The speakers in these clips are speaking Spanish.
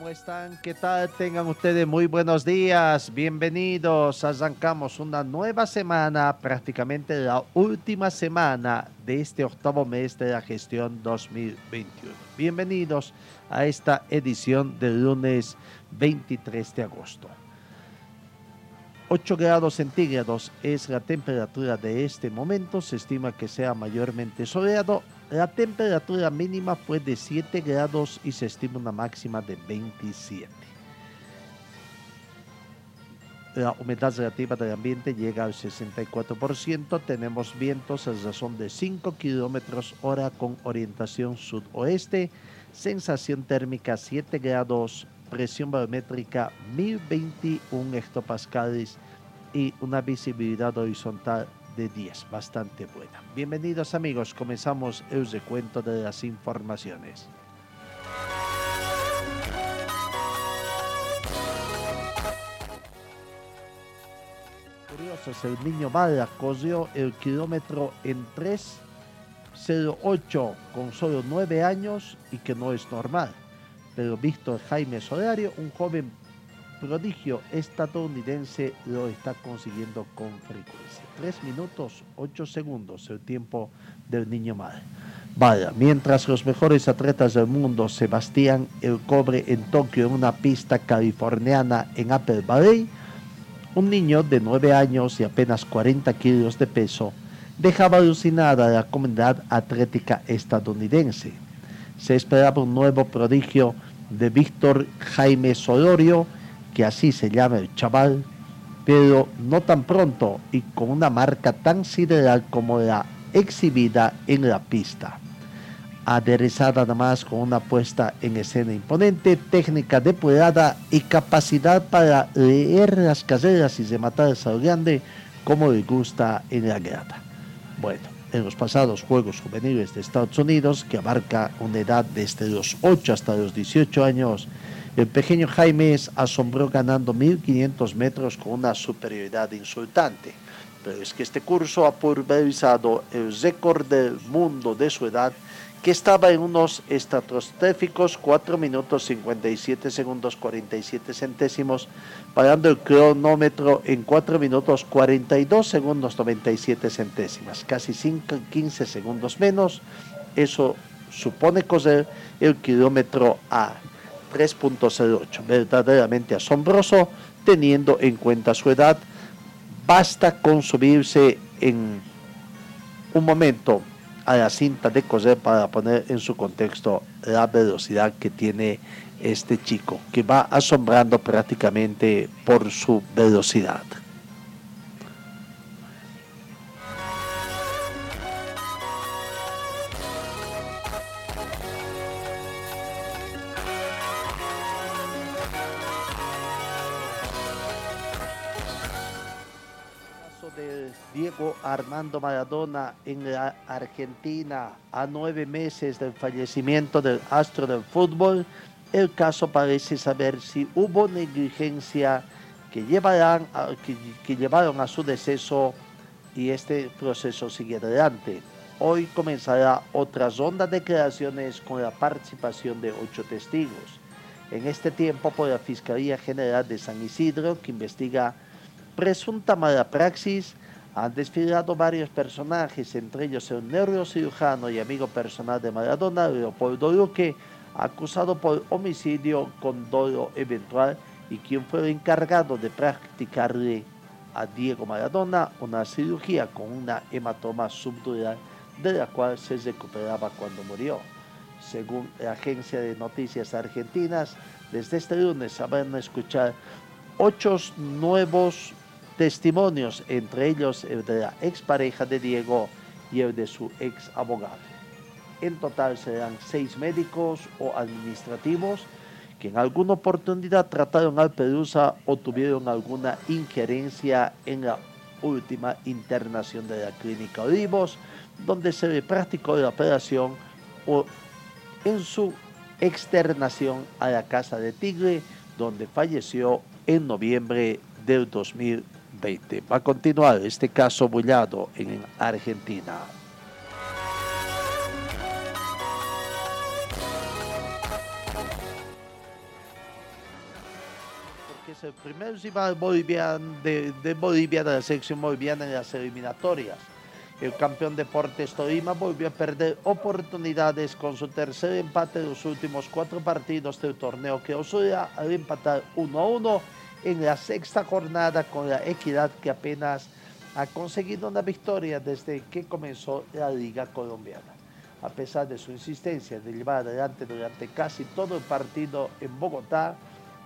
¿Cómo están? ¿Qué tal? Tengan ustedes muy buenos días. Bienvenidos. Arrancamos una nueva semana, prácticamente la última semana de este octavo mes de la gestión 2021. Bienvenidos a esta edición del lunes 23 de agosto. 8 grados centígrados es la temperatura de este momento. Se estima que sea mayormente soleado. La temperatura mínima fue de 7 grados y se estima una máxima de 27. La humedad relativa del ambiente llega al 64%. Tenemos vientos a razón de 5 kilómetros hora con orientación sudoeste. Sensación térmica 7 grados. Presión barométrica 1021 hectopascales y una visibilidad horizontal de 10, bastante buena. Bienvenidos amigos, comenzamos el recuento de las informaciones. Curiosos, el niño Bala corrió el kilómetro en 3.08 con solo 9 años y que no es normal. Pero Víctor Jaime Solario, un joven prodigio estadounidense lo está consiguiendo con frecuencia. 3 minutos 8 segundos el tiempo del niño mal. Vaya, mientras los mejores atletas del mundo Sebastián el Cobre en Tokio en una pista californiana en Apple Valley, un niño de 9 años y apenas 40 kilos de peso dejaba alucinada a la comunidad atlética estadounidense. Se esperaba un nuevo prodigio de Víctor Jaime Solorio, que así se llama el chaval, pero no tan pronto y con una marca tan sideral como la exhibida en la pista. Aderezada además con una puesta en escena imponente, técnica depurada y capacidad para leer las carreras y rematar el grande como le gusta en la grada. Bueno, en los pasados Juegos Juveniles de Estados Unidos, que abarca una edad desde los 8 hasta los 18 años, el pequeño Jaime asombró ganando 1500 metros con una superioridad insultante. Pero es que este curso ha pulverizado el récord del mundo de su edad, que estaba en unos estratosféricos 4 minutos 57 segundos 47 centésimos, parando el cronómetro en 4 minutos 42 segundos 97 centésimas, casi 5, 15 segundos menos. Eso supone coser el kilómetro A 3.08. Verdaderamente asombroso teniendo en cuenta su edad. Basta con subirse en un momento a la cinta de coser para poner en su contexto la velocidad que tiene este chico, que va asombrando prácticamente por su velocidad. Armando Maradona en la Argentina a nueve meses del fallecimiento del astro del fútbol, el caso parece saber si hubo negligencia que, llevarán que, que llevaron a su deceso y este proceso sigue adelante. Hoy comenzará otra ronda de declaraciones con la participación de ocho testigos. En este tiempo por la Fiscalía General de San Isidro, que investiga presunta mala praxis han desfilado varios personajes, entre ellos el neurocirujano y amigo personal de Maradona, Leopoldo Luque, acusado por homicidio con dolo eventual y quien fue el encargado de practicarle a Diego Maradona una cirugía con una hematoma subdural de la cual se recuperaba cuando murió. Según la agencia de noticias argentinas, desde este lunes se van a escuchar ocho nuevos testimonios, entre ellos el de la expareja de Diego y el de su ex abogado. En total serán seis médicos o administrativos que en alguna oportunidad trataron al Perusa o tuvieron alguna injerencia en la última internación de la clínica Olivos, donde se le practicó la operación o en su externación a la Casa de Tigre, donde falleció en noviembre del 2020. Va a continuar este caso bullado en Argentina. Porque es el primer rival de, de Bolivia, de la selección boliviana en las eliminatorias. El campeón Deportes Tolima volvió a perder oportunidades con su tercer empate de los últimos cuatro partidos del torneo que Osura al empatar 1 a 1 en la sexta jornada con la equidad que apenas ha conseguido una victoria desde que comenzó la Liga Colombiana. A pesar de su insistencia de llevar adelante durante casi todo el partido en Bogotá,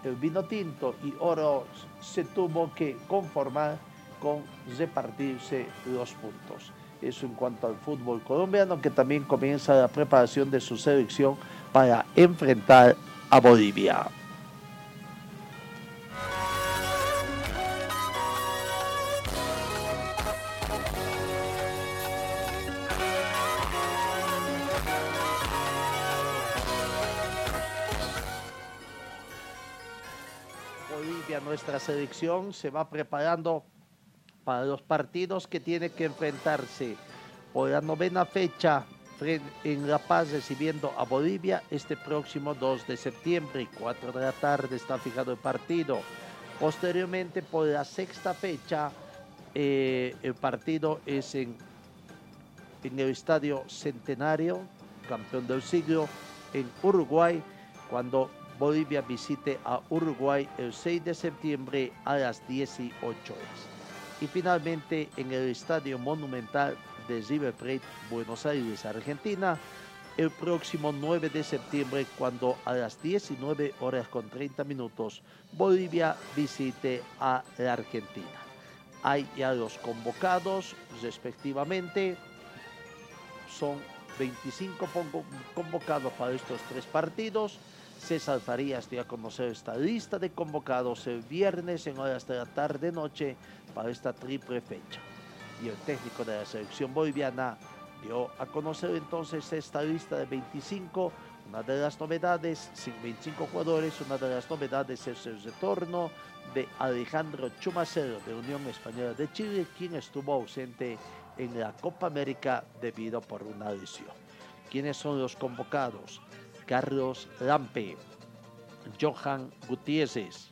el vino tinto y oro se tuvo que conformar con repartirse los puntos. Eso en cuanto al fútbol colombiano, que también comienza la preparación de su selección para enfrentar a Bolivia. Nuestra selección, se va preparando para los partidos que tiene que enfrentarse por la novena fecha en La Paz recibiendo a Bolivia este próximo 2 de septiembre, 4 de la tarde está fijado el partido. Posteriormente por la sexta fecha eh, el partido es en, en el Estadio Centenario, campeón del siglo, en Uruguay, cuando Bolivia visite a Uruguay el 6 de septiembre a las 18 horas y finalmente en el Estadio Monumental de River Plate, Buenos Aires, Argentina, el próximo 9 de septiembre, cuando a las 19 horas con 30 minutos Bolivia visite a la Argentina. Hay ya los convocados, respectivamente, son 25 convocados para estos tres partidos. César Farías dio a conocer esta lista de convocados el viernes en horas de la tarde-noche para esta triple fecha. Y el técnico de la selección boliviana dio a conocer entonces esta lista de 25. Una de las novedades, sin 25 jugadores, una de las novedades es el retorno de Alejandro Chumacero de Unión Española de Chile, quien estuvo ausente en la Copa América debido por una lesión. ¿Quiénes son los convocados? Carlos Lampe, Johan Gutiérrez,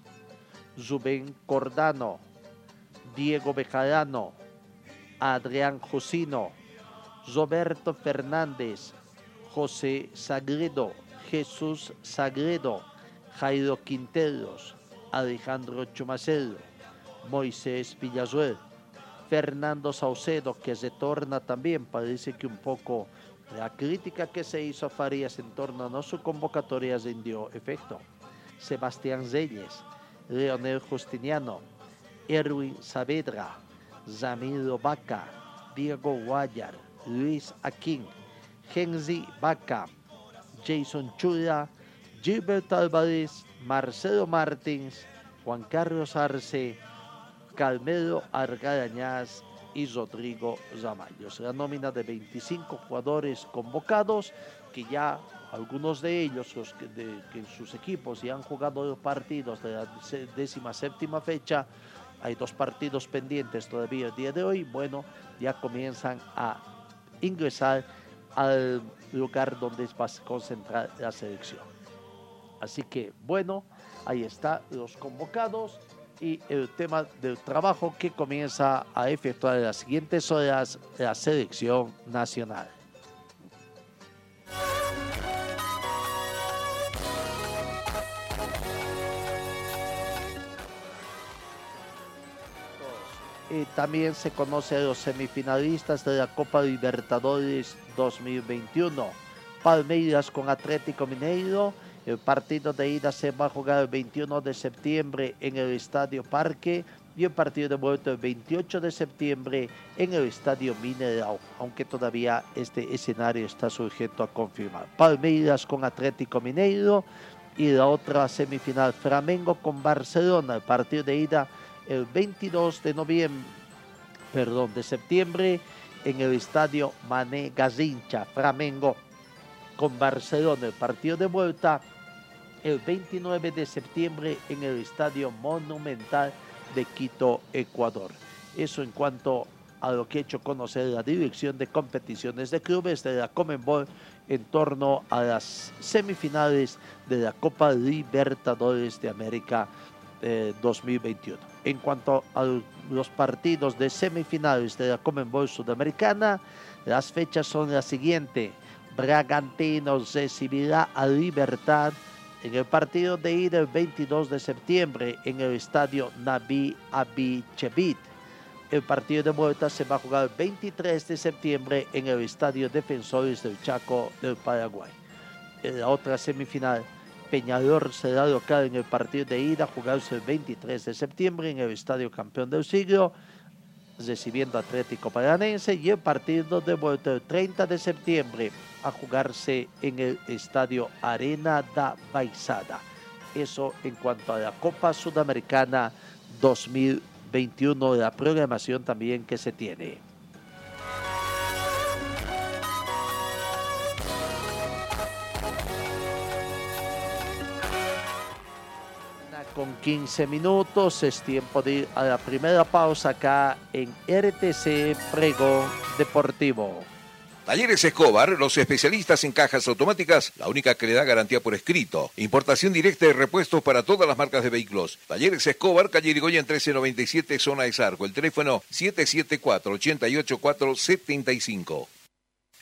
Rubén Cordano, Diego Bejarano, Adrián Josino, Roberto Fernández, José Sagredo, Jesús Sagredo, Jairo Quinteros, Alejandro Chumacelo, Moisés Villazuel, Fernando Saucedo, que retorna también, parece que un poco la crítica que se hizo a Farías en torno a su convocatoria rindió efecto. Sebastián Reyes, Leonel Justiniano, Erwin Saavedra, Zamiro Vaca, Diego Guayar, Luis Aquín, Genzi Vaca, Jason Chula, Gilbert Álvarez, Marcelo Martins, Juan Carlos Arce, Calmero Argarañaz y Rodrigo Ramallos. La nómina de 25 jugadores convocados que ya algunos de ellos los que, en sus equipos ya han jugado partidos de la décima séptima fecha hay dos partidos pendientes todavía el día de hoy. Bueno, ya comienzan a ingresar al lugar donde va a concentrar la selección. Así que, bueno, ahí están los convocados y el tema del trabajo que comienza a efectuar en las siguientes horas la selección nacional. también se conoce a los semifinalistas de la Copa Libertadores 2021. Palmeiras con Atlético Mineiro. El partido de ida se va a jugar el 21 de septiembre en el Estadio Parque y el partido de vuelta el 28 de septiembre en el Estadio Mineral, aunque todavía este escenario está sujeto a confirmar. Palmeiras con Atlético Mineiro y la otra semifinal Flamengo con Barcelona, el partido de ida el 22 de noviembre, perdón, de septiembre en el Estadio Mané Gazincha, Flamengo con Barcelona, el partido de vuelta el 29 de septiembre en el Estadio Monumental de Quito, Ecuador. Eso en cuanto a lo que ha hecho conocer la Dirección de Competiciones de Clubes de la Comenbol en torno a las semifinales de la Copa Libertadores de América 2021. Eh, en cuanto a los partidos de semifinales de la Comenbol Sudamericana, las fechas son las siguientes. Bragantino recibirá a Libertad en el partido de ida el 22 de septiembre en el estadio Nabi Abichevit. El partido de vuelta se va a jugar el 23 de septiembre en el estadio Defensores del Chaco del Paraguay. En la otra semifinal, Peñador será local en el partido de ida, jugarse el 23 de septiembre en el estadio Campeón del Siglo recibiendo Atlético Paranense y el partido de vuelta el 30 de septiembre a jugarse en el estadio Arena da Baixada. Eso en cuanto a la Copa Sudamericana 2021, la programación también que se tiene. Con 15 minutos. Es tiempo de ir a la primera pausa acá en RTC Pregón Deportivo. Talleres Escobar, los especialistas en cajas automáticas, la única que le da garantía por escrito. Importación directa de repuestos para todas las marcas de vehículos. Talleres Escobar, calle Irigoyen 1397, zona de Sarco. El teléfono 774-88475.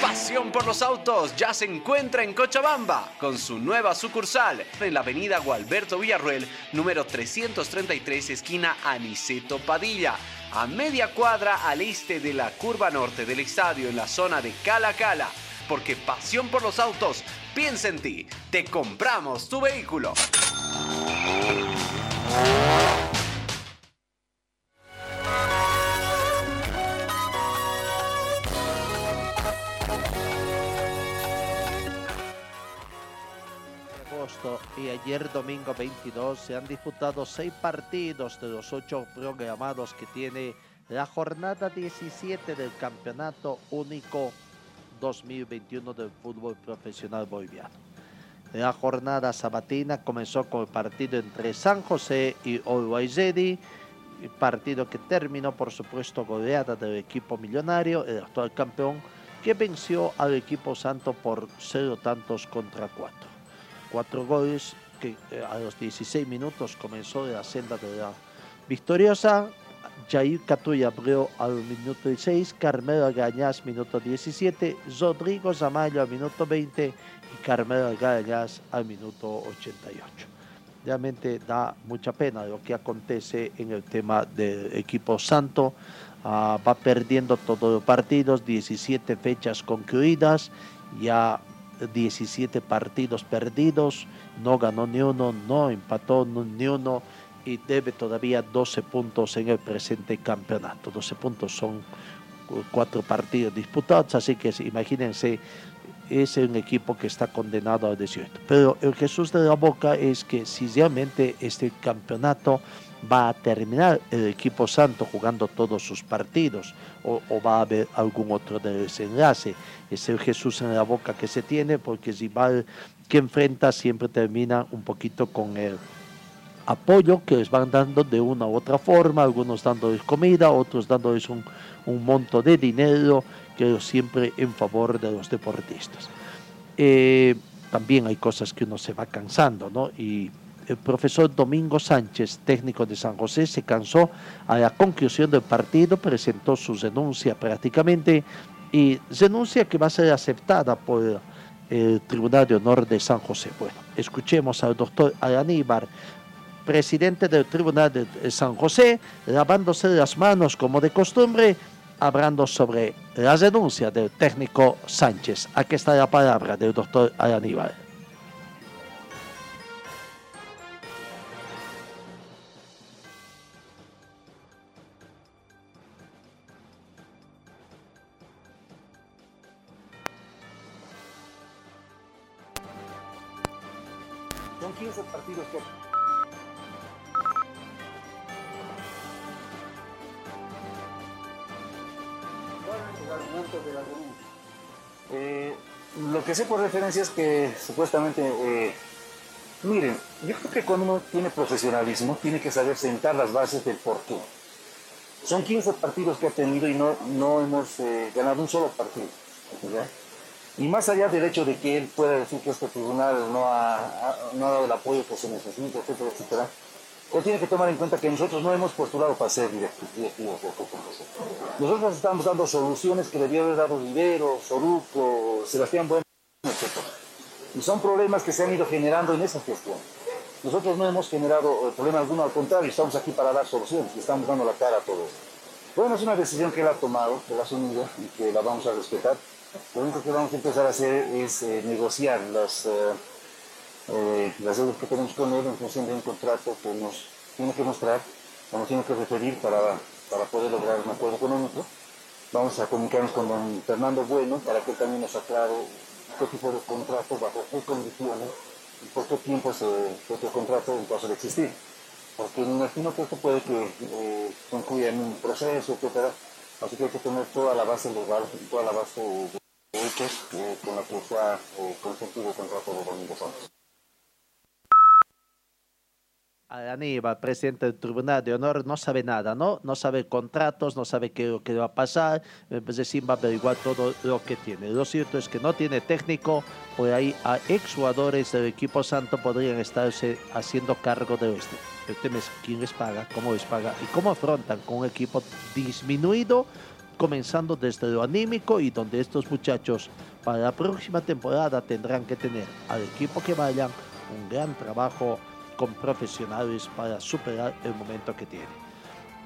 Pasión por los autos ya se encuentra en Cochabamba con su nueva sucursal en la avenida Gualberto Villarruel, número 333, esquina Aniceto Padilla, a media cuadra al este de la curva norte del estadio en la zona de Cala Cala. Porque pasión por los autos, piensa en ti, te compramos tu vehículo. Ayer domingo 22 se han disputado seis partidos de los ocho programados que tiene la jornada 17 del Campeonato Único 2021 del fútbol profesional boliviano. La jornada sabatina comenzó con el partido entre San José y el partido que terminó por supuesto goleada del equipo millonario, el actual campeón, que venció al equipo santo por cero tantos contra cuatro cuatro goles que eh, a los 16 minutos comenzó de la senda de la victoriosa. Jair Catuya abrió al minuto 16, Carmelo Gañas minuto 17, Rodrigo Zamayo al minuto 20 y Carmelo Gañas al minuto 88. Realmente da mucha pena lo que acontece en el tema del equipo santo. Ah, va perdiendo todos los partidos, 17 fechas concluidas, ya 17 partidos perdidos, no ganó ni uno, no empató ni uno y debe todavía 12 puntos en el presente campeonato. 12 puntos son cuatro partidos disputados, así que imagínense es un equipo que está condenado al desierto. Pero el Jesús de la Boca es que si realmente este campeonato va a terminar el equipo santo jugando todos sus partidos o, va a haber algún otro desenlace. Es el Jesús en la boca que se tiene porque rival que enfrenta siempre termina un poquito con el apoyo que les van dando de una u otra forma, algunos dándoles comida, otros dándoles un, un monto de dinero, que siempre en favor de los deportistas. Eh, también hay cosas que uno se va cansando, ¿no? Y el profesor Domingo Sánchez, técnico de San José, se cansó a la conclusión del partido, presentó su denuncia prácticamente y denuncia que va a ser aceptada por el Tribunal de Honor de San José. Bueno, escuchemos al doctor Alaníbar, presidente del Tribunal de San José, lavándose las manos como de costumbre, hablando sobre la denuncia del técnico Sánchez. Aquí está la palabra del doctor Alaníbar. Que sé por referencia es que supuestamente, eh, miren, yo creo que cuando uno tiene profesionalismo tiene que saber sentar las bases del porqué. Son 15 partidos que ha tenido y no, no hemos eh, ganado un solo partido. Y más allá del hecho de que él pueda decir que este tribunal no ha, no ha dado el apoyo que se necesita, etcétera, etcétera, él tiene que tomar en cuenta que nosotros no hemos postulado para ser directivos de Nosotros estamos dando soluciones que debió haber dado Rivero, Soruco, Sebastián Bueno, Y son problemas que se han ido generando en esa gestión. Nosotros no hemos generado problema alguno, al contrario, estamos aquí para dar soluciones y estamos dando la cara a todo esto. Bueno, es una decisión que él ha tomado, que la ha asumido y que la vamos a respetar. Lo único que vamos a empezar a hacer es eh, negociar las... Eh, eh, las deudas que tenemos con él en función de un contrato que nos tiene que mostrar o nos tiene que referir para, para poder lograr un acuerdo económico. Vamos a comunicarnos con don Fernando Bueno para que también nos aclare qué tipo de contrato, bajo qué condiciones y por qué tiempo se este contrato en caso de existir. Porque me imagino que esto puede que eh, concluya en un proceso, etc. Así que hay que tener toda la base legal, toda la base de hechos eh, con la que ha eh, consentido el contrato de Domingo Santos. Aníbal, presidente del Tribunal de Honor, no sabe nada, ¿no? No sabe contratos, no sabe qué, va a pasar, pues decir, va a averiguar todo lo que tiene. Lo cierto es que no tiene técnico, por ahí a exjugadores del equipo santo podrían estarse haciendo cargo de esto. El tema es quién les paga, cómo les paga y cómo afrontan con un equipo disminuido, comenzando desde lo anímico y donde estos muchachos para la próxima temporada tendrán que tener al equipo que vayan un gran trabajo con profesionales para superar el momento que tiene.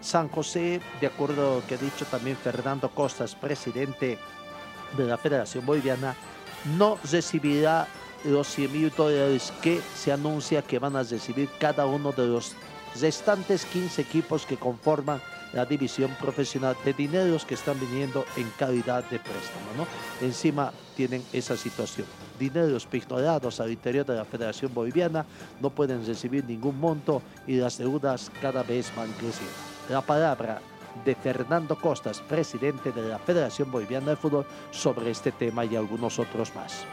San José, de acuerdo a lo que ha dicho también Fernando Costas, presidente de la Federación Boliviana, no recibirá los 100 mil dólares que se anuncia que van a recibir cada uno de los restantes 15 equipos que conforman la división profesional de dineros que están viniendo en calidad de préstamo. ¿no? Encima tienen esa situación. Dineros pignorados al interior de la Federación Boliviana no pueden recibir ningún monto y las deudas cada vez van creciendo. La palabra de Fernando Costas, presidente de la Federación Boliviana de Fútbol, sobre este tema y algunos otros más.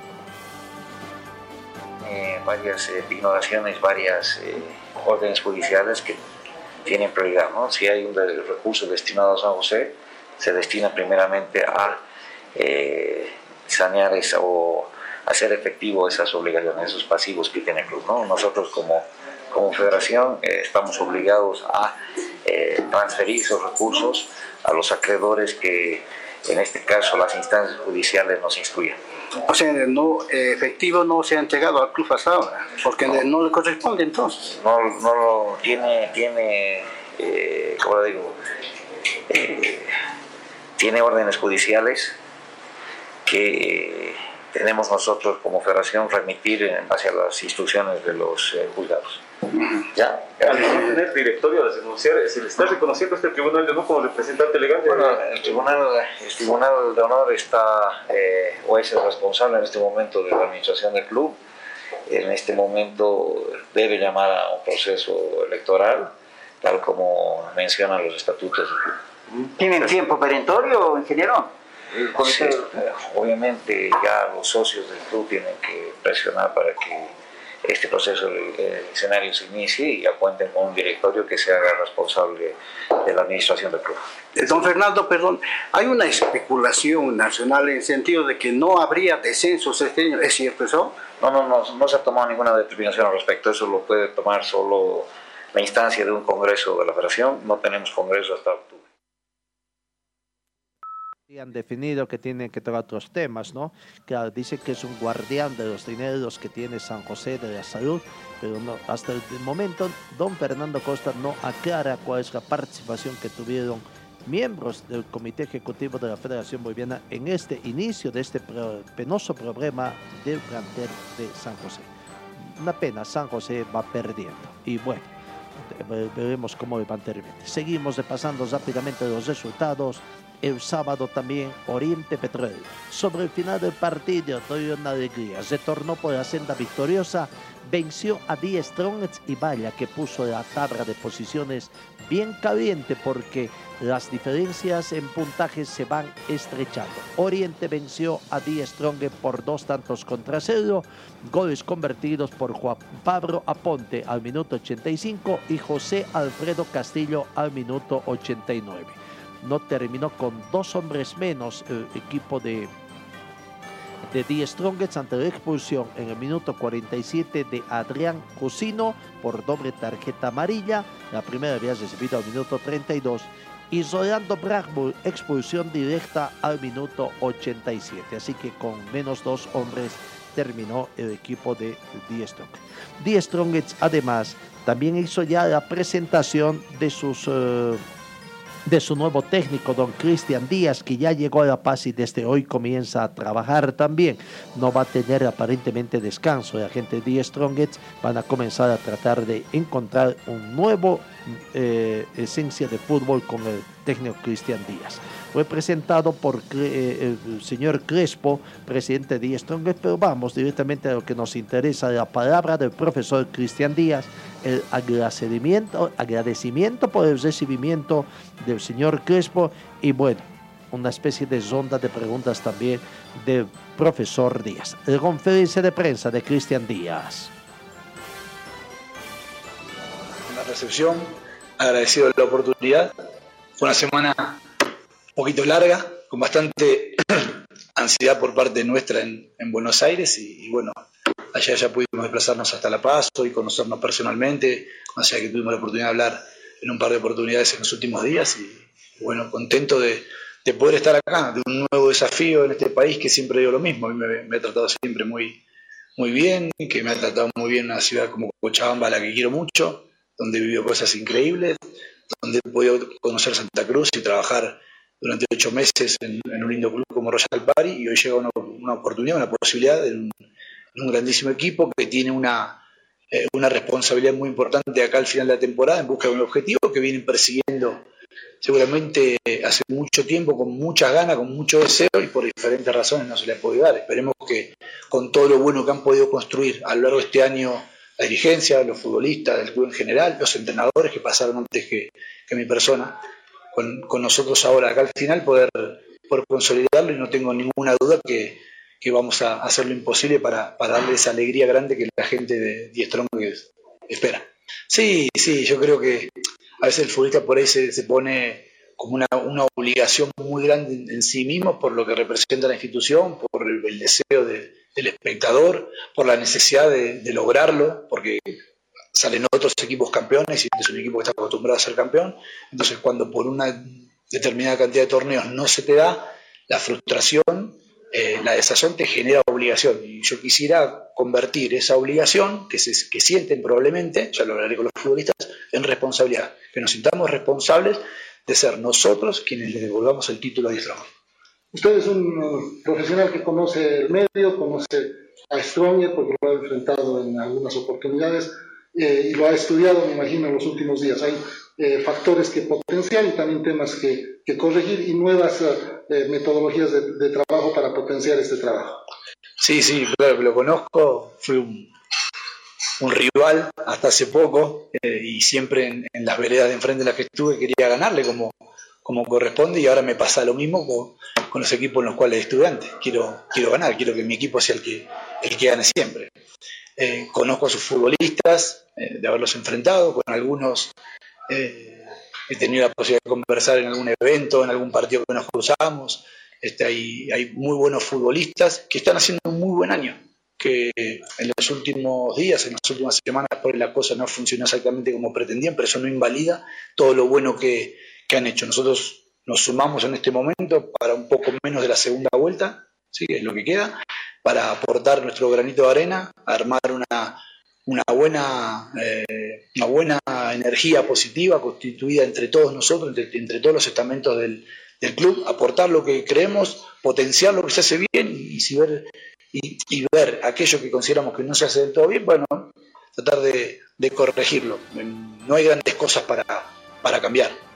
Eh, varias eh, ignoraciones, varias eh, órdenes judiciales que tienen prioridad. ¿no? Si hay un recurso destinado a San José, se destina primeramente a eh, sanear esa, o hacer efectivo esas obligaciones, esos pasivos que tiene el club. ¿no? Nosotros como, como federación eh, estamos obligados a transferir esos recursos a los acreedores que en este caso las instancias judiciales nos instruyen. O sea, no, efectivo no se ha entregado al club hasta ahora, porque no, le corresponde entonces. No, no lo tiene, tiene eh, ¿cómo lo digo? Eh, tiene órdenes judiciales que tenemos nosotros como federación remitir en base a las instrucciones de los eh, juzgados. ¿Ya? Al no tener directorio de denunciar, ¿se le está reconociendo a este Tribunal de Honor como representante legal? De... Bueno, el Tribunal, el tribunal de Honor está, eh, o es el responsable en este momento de la administración del club. En este momento debe llamar a un proceso electoral, tal como mencionan los estatutos del club. ¿Tienen tiempo perentorio, ingeniero? Sí, eh, obviamente ya los socios del club tienen que presionar para que este proceso el escenario se inicie y ya cuenten con un directorio que se haga responsable de la administración del club. Don Fernando, perdón, hay una especulación nacional en el sentido de que no habría descensos este año, ¿es cierto eso? No, no, no, no se ha tomado ninguna determinación al respecto, eso lo puede tomar solo la instancia de un congreso de la federación, no tenemos congreso hasta octubre han definido que tienen que tocar otros temas, ¿no? Que dice que es un guardián de los dineros que tiene San José de la Salud, pero no, hasta el momento don Fernando Costa no aclara cuál es la participación que tuvieron miembros del Comité Ejecutivo de la Federación Boliviana en este inicio de este penoso problema del plantel de San José. Una pena, San José va perdiendo. Y bueno, veremos cómo va a terminar. Seguimos repasando rápidamente los resultados el sábado también Oriente Petróleo. Sobre el final del partido, doy una alegría. Se tornó por la senda victoriosa, venció a Die Strongets y vaya que puso la tabla de posiciones bien caliente porque las diferencias en puntajes se van estrechando. Oriente venció a Die Strongets por dos tantos contra cero, goles convertidos por Juan Pablo Aponte al minuto 85 y José Alfredo Castillo al minuto 89 no terminó con dos hombres menos el equipo de, de Die Strongets ante la expulsión en el minuto 47 de Adrián Cusino por doble tarjeta amarilla. La primera había recibido al minuto 32 y Rolando Bragbull expulsión directa al minuto 87. Así que con menos dos hombres terminó el equipo de Die Strongets. Die Strongets además también hizo ya la presentación de sus... Eh, de su nuevo técnico, don Cristian Díaz, que ya llegó a La Paz y desde hoy comienza a trabajar también. No va a tener aparentemente descanso. La gente de Strongets van a comenzar a tratar de encontrar un nuevo eh, esencia de fútbol con el técnico Cristian Díaz. Fue presentado por eh, el señor Crespo, presidente de Strongets, pero vamos directamente a lo que nos interesa, la palabra del profesor Cristian Díaz, el agradecimiento, agradecimiento por el recibimiento del señor Crespo y bueno, una especie de ronda de preguntas también del profesor Díaz. La conferencia de prensa de Cristian Díaz. Recepción, agradecido de la oportunidad. Fue una semana un poquito larga, con bastante ansiedad por parte nuestra en, Buenos Aires y bueno, Allá ya pudimos desplazarnos hasta La Paz y conocernos personalmente, o sea que tuvimos la oportunidad de hablar en un par de oportunidades en los últimos días y bueno, contento de, poder estar acá, de un nuevo desafío en este país que siempre digo lo mismo, a mí me, ha tratado siempre muy, muy bien, que me ha tratado muy bien una ciudad como Cochabamba, la que quiero mucho, donde he vivido cosas increíbles, donde he podido conocer Santa Cruz y trabajar durante ocho meses en, un lindo club como Royal Party y hoy llega una, una oportunidad, una posibilidad de un, un grandísimo equipo que tiene una, eh, una responsabilidad muy importante acá al final de la temporada en busca de un objetivo que vienen persiguiendo seguramente hace mucho tiempo, con muchas ganas, con mucho deseo y por diferentes razones no se le ha podido dar. Esperemos que con todo lo bueno que han podido construir a lo largo de este año la dirigencia, los futbolistas, del club en general, los entrenadores que pasaron antes que, mi persona, con, nosotros ahora acá al final poder, poder consolidarlo y no tengo ninguna duda que, que vamos a hacer lo imposible para, para darle esa alegría grande que la gente de Die espera. Sí, sí, yo creo que a veces el futbolista por ahí se, pone como una, una, obligación muy grande en, sí mismo por lo que representa la institución, por el, deseo del espectador, por la necesidad de, lograrlo, porque salen otros equipos campeones y es un equipo que está acostumbrado a ser campeón. Entonces, cuando por una determinada cantidad de torneos no se te da, la frustración eh, la desazón te genera obligación. Y yo quisiera convertir esa obligación, que, se, que sienten probablemente, ya lo hablaré con los futbolistas, en responsabilidad. Que nos sintamos responsables de ser nosotros quienes le devolvamos el título a Diestrón. Usted es un profesional que conoce el medio, conoce a Stronger porque lo ha enfrentado en algunas oportunidades eh, y lo ha estudiado, me imagino, en los últimos días. Hay eh, factores que potenciar y también temas que, que corregir y nuevas eh, metodologías de, trabajo para potenciar este trabajo. Sí, sí, que lo conozco. Fui un, rival hasta hace poco y siempre en, en, las veredas de enfrente de las que estuve quería ganarle como, como corresponde y ahora me pasa lo mismo con, con los equipos en los cuales estuve antes. Quiero, quiero ganar, quiero que mi equipo sea el que, el que gane siempre. Eh, conozco a sus futbolistas, eh, de haberlos enfrentado, con algunos eh, he tenido la posibilidad de conversar en algún evento, en algún partido que nos cruzamos. Este, hay, hay muy buenos futbolistas que están haciendo un muy buen año que en los últimos días, en las últimas semanas, por la cosa no funcionó exactamente como pretendían, pero eso no invalida todo lo bueno que, que han hecho. Nosotros nos sumamos en este momento para un poco menos de la segunda vuelta, ¿sí? es lo que queda, para aportar nuestro granito de arena, armar una, una, buena, eh, una buena energía positiva constituida entre todos nosotros, entre, entre todos los estamentos del, del, club, aportar lo que creemos, potenciar lo que se hace bien y, si ver, y, ver aquello que consideramos que no se hace del todo bien, bueno, tratar de, de corregirlo. No hay grandes cosas para, para cambiar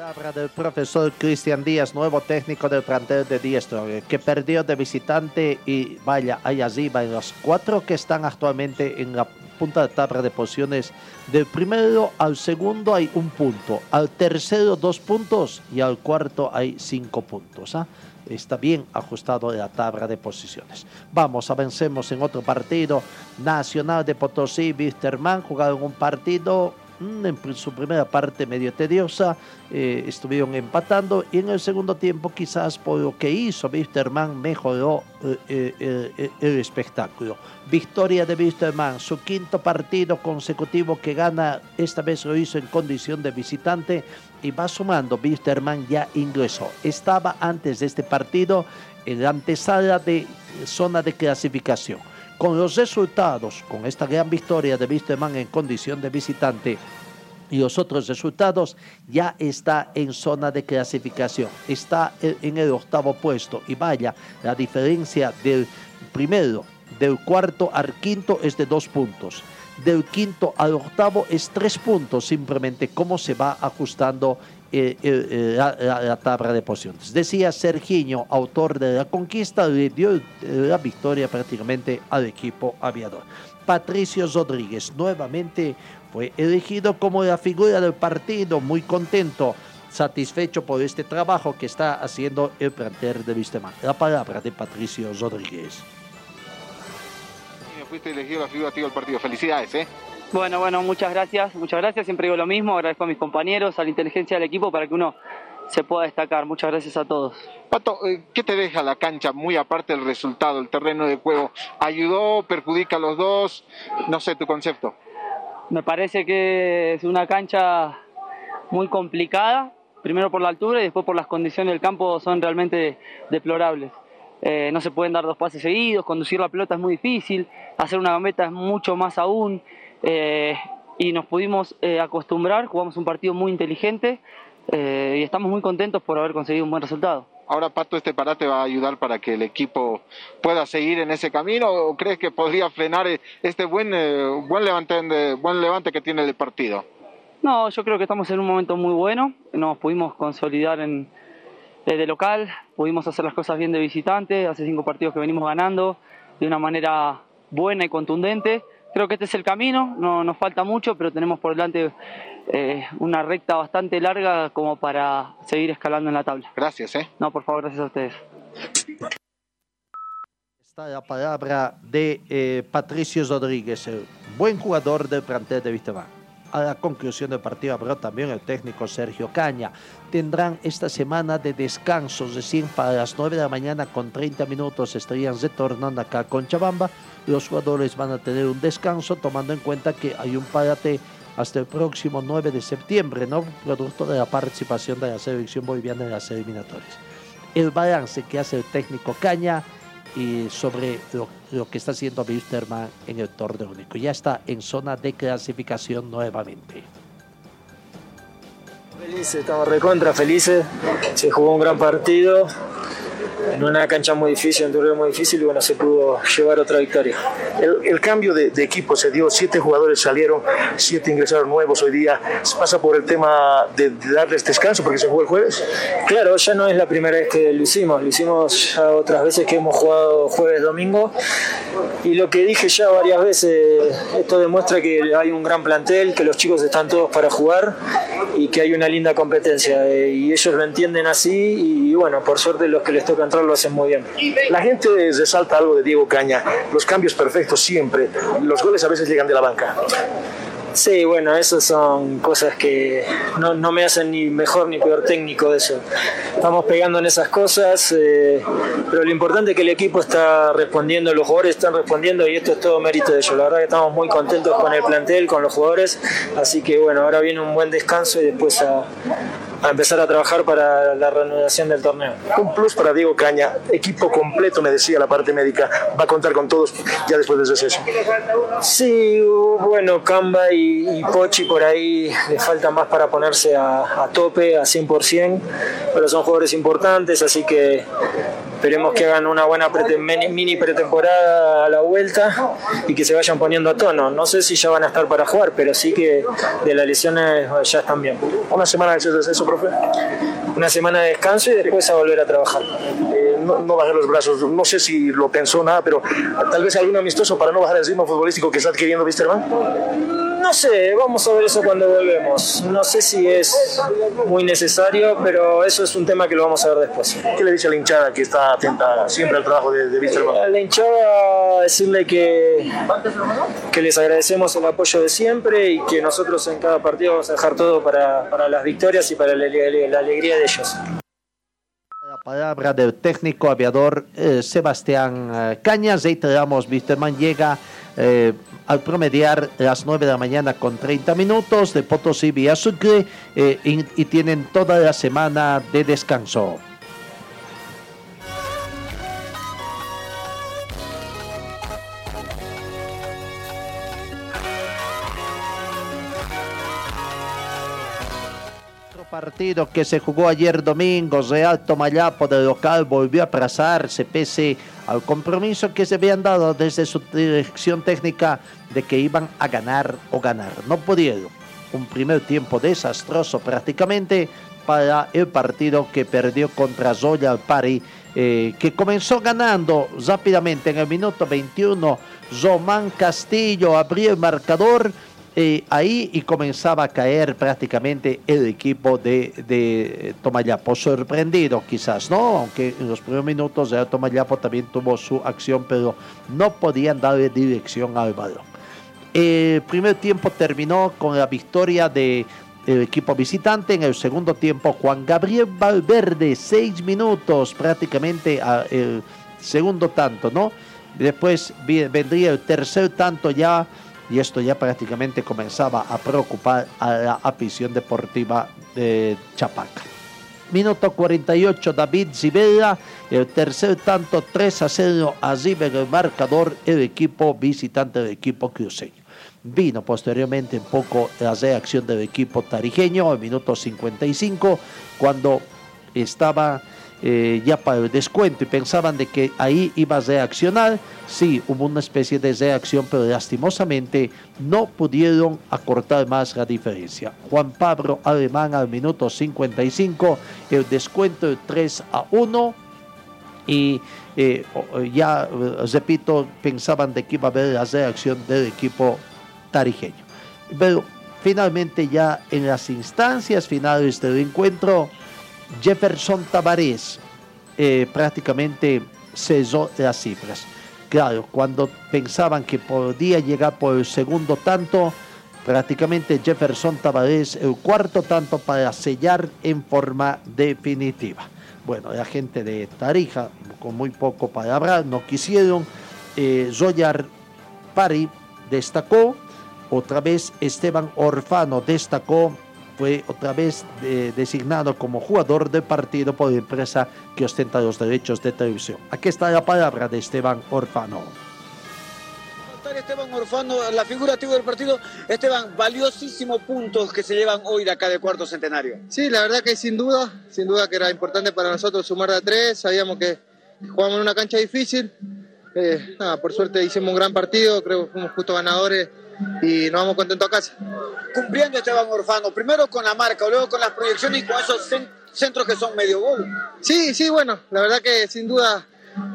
palabra del profesor Cristian Díaz, nuevo técnico del plantel de Diestro, que perdió de visitante y vaya, ahí arriba en los cuatro que están actualmente en la punta de tabla de posiciones. Del primero al segundo hay un punto, al tercero dos puntos y al cuarto hay cinco puntos. ¿ah? Está bien ajustado la tabla de posiciones. Vamos, avancemos en otro partido. Nacional de Potosí, Wisterman jugaron un partido en su primera parte medio tediosa, eh, estuvieron empatando y en el segundo tiempo quizás por lo que hizo Wisterman mejoró eh, eh, el espectáculo. Victoria de Wisterman, su quinto partido consecutivo que gana, esta vez lo hizo en condición de visitante y va sumando, Wisterman ya ingresó. Estaba antes de este partido en la antesala de zona de clasificación con los resultados, con esta gran victoria de Wisterman en condición de visitante y los otros resultados, ya está en zona de clasificación, está en el octavo puesto y vaya, la diferencia del primero, del cuarto al quinto es de dos puntos. Del quinto al octavo es tres puntos, simplemente cómo se va ajustando eh, eh, la, la, la, tabla de posiciones. Decía Sergiño, autor de la conquista, le dio la victoria prácticamente al equipo aviador. Patricio Rodríguez, nuevamente fue elegido como la figura del partido, muy contento, satisfecho por este trabajo que está haciendo el plantel de Vistemán. La palabra de Patricio Rodríguez. Fuiste elegido la figura del partido. Felicidades, ¿eh? Bueno, bueno, muchas gracias, muchas gracias. Siempre digo lo mismo, agradezco a mis compañeros, a la inteligencia del equipo para que uno se pueda destacar. Muchas gracias a todos. Pato, eh, ¿qué te deja la cancha muy aparte del resultado, el terreno de juego? ¿Ayudó, perjudica a los dos? No sé, tu concepto. Me parece que es una cancha muy complicada, primero por la altura y después por las condiciones del campo son realmente deplorables. Eh, no se pueden dar dos pases seguidos, conducir la pelota es muy difícil, hacer una gambeta es mucho más aún. Eh, y nos pudimos eh, acostumbrar, jugamos un partido muy inteligente eh, y estamos muy contentos por haber conseguido un buen resultado. Ahora, Pato, este parate va a ayudar para que el equipo pueda seguir en ese camino o crees que podría frenar este buen, eh, buen, levante, buen levante que tiene el partido? No, yo creo que estamos en un momento muy bueno, nos pudimos consolidar en, de local, pudimos hacer las cosas bien de visitante, hace cinco partidos que venimos ganando de una manera buena y contundente creo que este es el camino, no nos falta mucho, pero tenemos por delante eh, una recta bastante larga como para seguir escalando en la tabla. Gracias, ¿eh? No, por favor, gracias a ustedes. Está la palabra de eh, Patricio Rodríguez, el buen jugador del plantel de Vistemán a la conclusión del partido habló también el técnico Sergio Caña. Tendrán esta semana de descanso, recién para las 9 de la mañana con 30 minutos estarían retornando acá con Chabamba. Los jugadores van a tener un descanso tomando en cuenta que hay un parate hasta el próximo 9 de septiembre, ¿no? Producto de la participación de la selección boliviana en las eliminatorias. El balance que hace el técnico Caña y sobre lo, que está haciendo Wisterman en el torneo único. Ya está en zona de clasificación nuevamente. Felices, estamos recontra felices. Se jugó un gran partido. En una cancha muy difícil, en un torneo muy difícil y bueno, se pudo llevar otra victoria. El, el cambio de, de, equipo se dio, siete jugadores salieron, siete ingresaron nuevos hoy día. ¿Se pasa por el tema de, de darles descanso porque se jugó el jueves? Claro, ya no es la primera vez que lo hicimos, lo hicimos ya otras veces que hemos jugado jueves, domingo y lo que dije ya varias veces, esto demuestra que hay un gran plantel, que los chicos están todos para jugar y que hay una linda competencia eh, y ellos lo entienden así y bueno, por suerte los que les toca entrar lo hacen muy bien. La gente resalta algo de Diego Caña, los cambios perfectos siempre, los goles a veces llegan de la banca. Sí, bueno, esas son cosas que no, no, me hacen ni mejor ni peor técnico de eso. Estamos pegando en esas cosas, eh, pero lo importante es que el equipo está respondiendo, los jugadores están respondiendo y esto es todo mérito de ellos. La verdad que estamos muy contentos con el plantel, con los jugadores, así que bueno, ahora viene un buen descanso y después a, a empezar a trabajar para la reanudación del torneo. Un plus para Diego Caña, equipo completo, me decía la parte médica, va a contar con todos ya después del receso. Sí, bueno, Camba y, y, Pochi por ahí le falta más para ponerse a, a tope, a 100%, pero son jugadores importantes, así que esperemos que hagan una buena prete, mini pretemporada a la vuelta y que se vayan poniendo a tono. No sé si ya van a estar para jugar, pero sí que de las lesiones ya están bien. ¿Una semana de descenso, profe? Una semana de descanso y después a volver a trabajar. Eh, no, no bajar los brazos, no sé si lo pensó nada, pero tal vez algún amistoso para no bajar el ritmo futbolístico que está adquiriendo Wisterman. No sé, vamos a ver eso cuando volvemos. No sé si es muy necesario, pero eso es un tema que lo vamos a ver después. ¿Qué le dice a la hinchada que está atenta siempre al trabajo de, de Wisterman? A la hinchada decirle que, que les agradecemos el apoyo de siempre y que nosotros en cada partido vamos a dejar todo para, para las victorias y para la, la alegría de ellos. La palabra del técnico aviador eh, Sebastián eh, Cañas. Reiteramos, Wisterman llega eh, al promediar las 9 de la mañana con 30 minutos de Potosí vía Sucre eh, y tienen toda la semana de descanso. Partido que se jugó ayer domingo, Real Tomayapo de local volvió a aplazarse pese al compromiso que se habían dado desde su dirección técnica de que iban a ganar o ganar. No pudieron. Un primer tiempo desastroso prácticamente para el partido que perdió contra Royal Party, eh, que comenzó ganando rápidamente en el minuto 21. Román Castillo abrió el marcador ahí y comenzaba a caer prácticamente el equipo de, Tomayapo. Sorprendido quizás, ¿no? Aunque en los primeros minutos de Tomayapo también tuvo su acción, pero no podían darle dirección al balón. El primer tiempo terminó con la victoria de equipo visitante. En el segundo tiempo, Juan Gabriel Valverde, seis minutos prácticamente a el segundo tanto, ¿no? Después vendría el tercer tanto ya y esto ya prácticamente comenzaba a preocupar a la afición deportiva de Chapaca. Minuto 48, David Zibella, el tercer tanto 3 a 0, allí en el marcador el equipo visitante del equipo cruceño. Vino posteriormente un poco la reacción del equipo tarijeño, el minuto 55, cuando estaba eh, ya para el descuento y pensaban de que ahí iba a reaccionar. Sí, hubo una especie de reacción, pero lastimosamente no pudieron acortar más la diferencia. Juan Pablo Alemán al minuto 55, el descuento de 3 a 1 y eh, ya, repito, pensaban de que iba a haber la reacción del equipo tarijeño. Pero finalmente ya en las instancias finales del encuentro, Jefferson Tavares eh, prácticamente cesó las cifras. Claro, cuando pensaban que podía llegar por el segundo tanto, prácticamente Jefferson Tavares el cuarto tanto para sellar en forma definitiva. Bueno, la gente de Tarija, con muy poco para hablar, no quisieron. Eh, Zoyar Pari destacó, otra vez Esteban Orfano destacó fue otra vez eh, designado como jugador de partido por la empresa que ostenta los derechos de televisión. Aquí está la palabra de Esteban Orfano. Esteban Orfano, la figura activa del partido. Esteban, valiosísimos puntos que se llevan hoy de acá de cuarto centenario. Sí, la verdad que sin duda, sin duda que era importante para nosotros sumar de a tres. Sabíamos que, jugamos en una cancha difícil. Eh, nada, por suerte hicimos un gran partido, creo que fuimos justo ganadores y nos vamos contentos a casa. Cumpliendo Esteban Orfano, primero con la marca, luego con las proyecciones y con esos cen- centros que son medio gol. Sí, sí, bueno, la verdad que sin duda,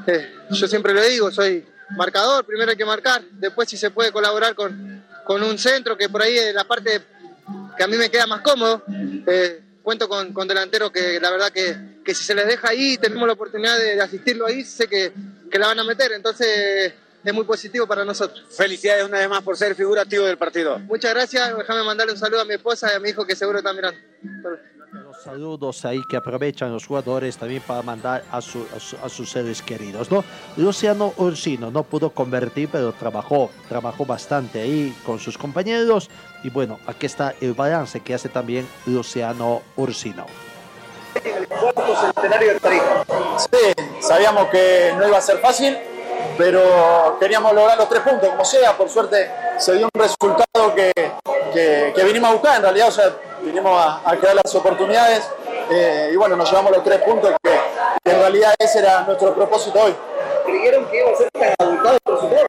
eh, yo siempre lo digo, soy marcador, primero hay que marcar, después si se puede colaborar con, con un centro, que por ahí es la parte que a mí me queda más cómodo. Eh, cuento con, con delanteros que la verdad que, que si se les deja ahí, tenemos la oportunidad de, de asistirlo ahí, sé que, que la van a meter, entonces es muy positivo para nosotros. Felicidades una vez más por ser figurativo del partido. Muchas gracias, déjame mandarle un saludo a mi esposa y a mi hijo que seguro están mirando. Los saludos ahí que aprovechan los jugadores también para mandar a, su- a su- a sus seres queridos, ¿no? Luciano Ursino no pudo convertir, pero trabajó, trabajó bastante ahí con sus compañeros. Y bueno, aquí está el balance que hace también Luciano Ursino. cuarto centenario de Tarija. Sí, sabíamos que no iba a ser fácil, pero queríamos lograr los tres puntos, como sea. Por suerte se dio un resultado que, que- que vinimos a buscar, en realidad, o sea, vinimos a, a crear las oportunidades eh, y bueno, nos llevamos los tres puntos, que, que en realidad ese era nuestro propósito hoy. ¿Creyeron que iba a ser tan abultado el presupuesto?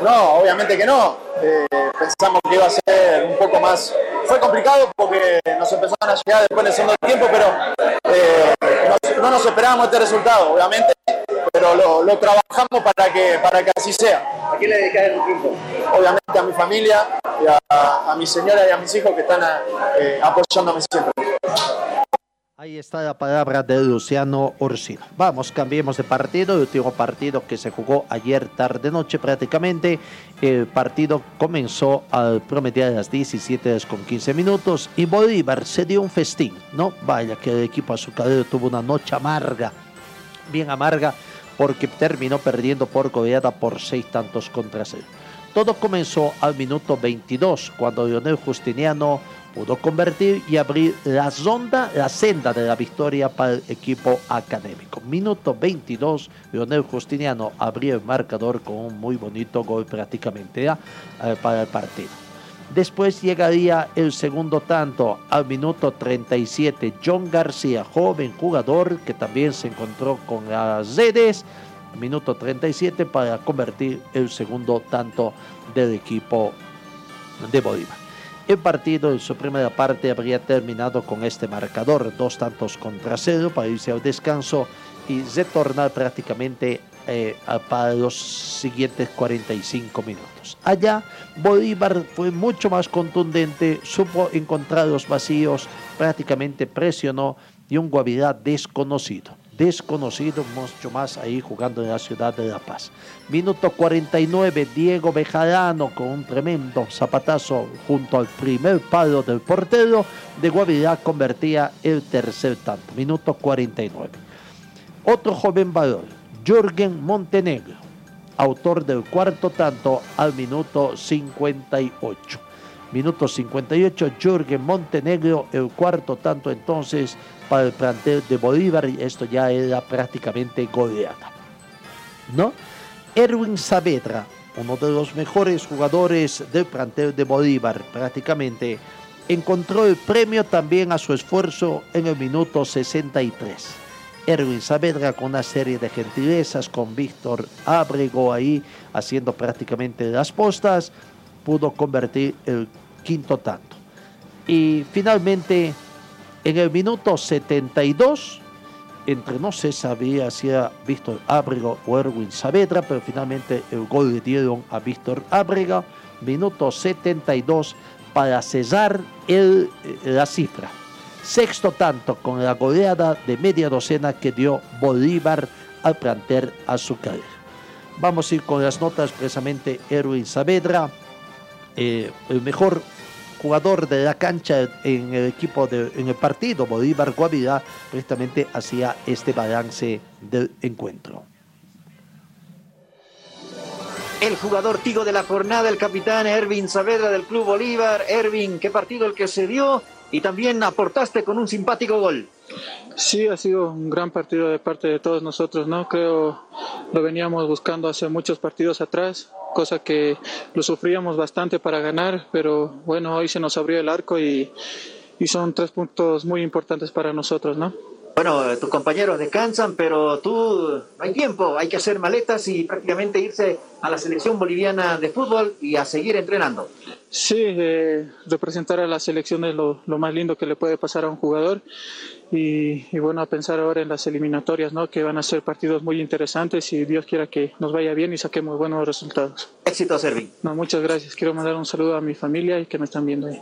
No, obviamente que no. Eh, pensamos que iba a ser un poco más. Fue complicado porque nos empezaron a llegar después del segundo tiempo, pero eh, no nos esperábamos este resultado, obviamente, pero lo, lo trabajamos para que, para que así sea. ¿A quién le dedicas el tiempo? Obviamente a mi familia, y a, a mi señora y a mis hijos que están eh, apoyándome siempre. Ahí está la palabra de Luciano Ursino. Vamos, cambiemos de partido. El último partido que se jugó ayer tarde noche prácticamente. El partido comenzó al promediar las 17 horas con 15 minutos y Bolívar se dio un festín, ¿no? Vaya que el equipo azucarero tuvo una noche amarga, bien amarga, porque terminó perdiendo por goleada por seis tantos contra cero. Todo comenzó al minuto 22, cuando Leonel Justiniano pudo convertir y abrir la sonda, la senda de la victoria para el equipo académico. Minuto 22, Leonel Justiniano abrió el marcador con un muy bonito gol prácticamente ¿ya? Eh, para el partido. Después llegaría el segundo tanto al minuto 37. John García, joven jugador que también se encontró con las redes. Minuto 37 para convertir el segundo tanto del equipo de Bolívar. El partido en su primera parte habría terminado con este marcador, dos tantos contra cero para irse al descanso y retornar prácticamente eh, para los siguientes 45 minutos. Allá Bolívar fue mucho más contundente, supo encontrar los vacíos, prácticamente presionó y un Guavirá desconocido. Desconocido, mucho más ahí jugando en la ciudad de La Paz. Minuto 49, Diego Bejarano con un tremendo zapatazo junto al primer palo del portero de Guavirá convertía el tercer tanto. Minuto 49. Otro joven valor, Jürgen Montenegro, autor del cuarto tanto al minuto 58. Minuto 58, Jürgen Montenegro, el cuarto tanto entonces para el plantel de Bolívar y esto ya era prácticamente goleada. ¿No? Erwin Saavedra, uno de los mejores jugadores del plantel de Bolívar prácticamente, encontró el premio también a su esfuerzo en el minuto 63. Erwin Saavedra con una serie de gentilezas con Víctor Ábrego ahí haciendo prácticamente las postas, pudo convertir el quinto tanto. Y finalmente, en el minuto 72, entre no se sabía si era Víctor Ábrego o Erwin Saavedra, pero finalmente el gol le dieron a Víctor Ábrega, minuto 72 para cesar eh, la cifra. Sexto tanto con la goleada de media docena que dio Bolívar al plantel azucarero. Vamos a ir con las notas precisamente Erwin Saavedra, eh, el mejor jugador de la cancha en el equipo de, en el partido Bolívar Guavirá precisamente hacía este balance del encuentro. El jugador tigo de la jornada, el capitán Ervin Saavedra del Club Bolívar. Ervin, qué partido el que se dio y también aportaste con un simpático gol. Sí, ha sido un gran partido de parte de todos nosotros, ¿no? Creo lo veníamos buscando hace muchos partidos atrás, cosa que lo sufríamos bastante para ganar, pero bueno, hoy se nos abrió el arco y, y son tres puntos muy importantes para nosotros, ¿no? Bueno, tus compañeros descansan, pero tú no hay tiempo, hay que hacer maletas y prácticamente irse a la selección boliviana de fútbol y a seguir entrenando. Sí, eh, representar a la selección es lo, lo, más lindo que le puede pasar a un jugador y, y, bueno, a pensar ahora en las eliminatorias, ¿no? que van a ser partidos muy interesantes y Dios quiera que nos vaya bien y saquemos buenos resultados. Éxito, Servi. No, muchas gracias. Quiero mandar un saludo a mi familia y que me están viendo ahí.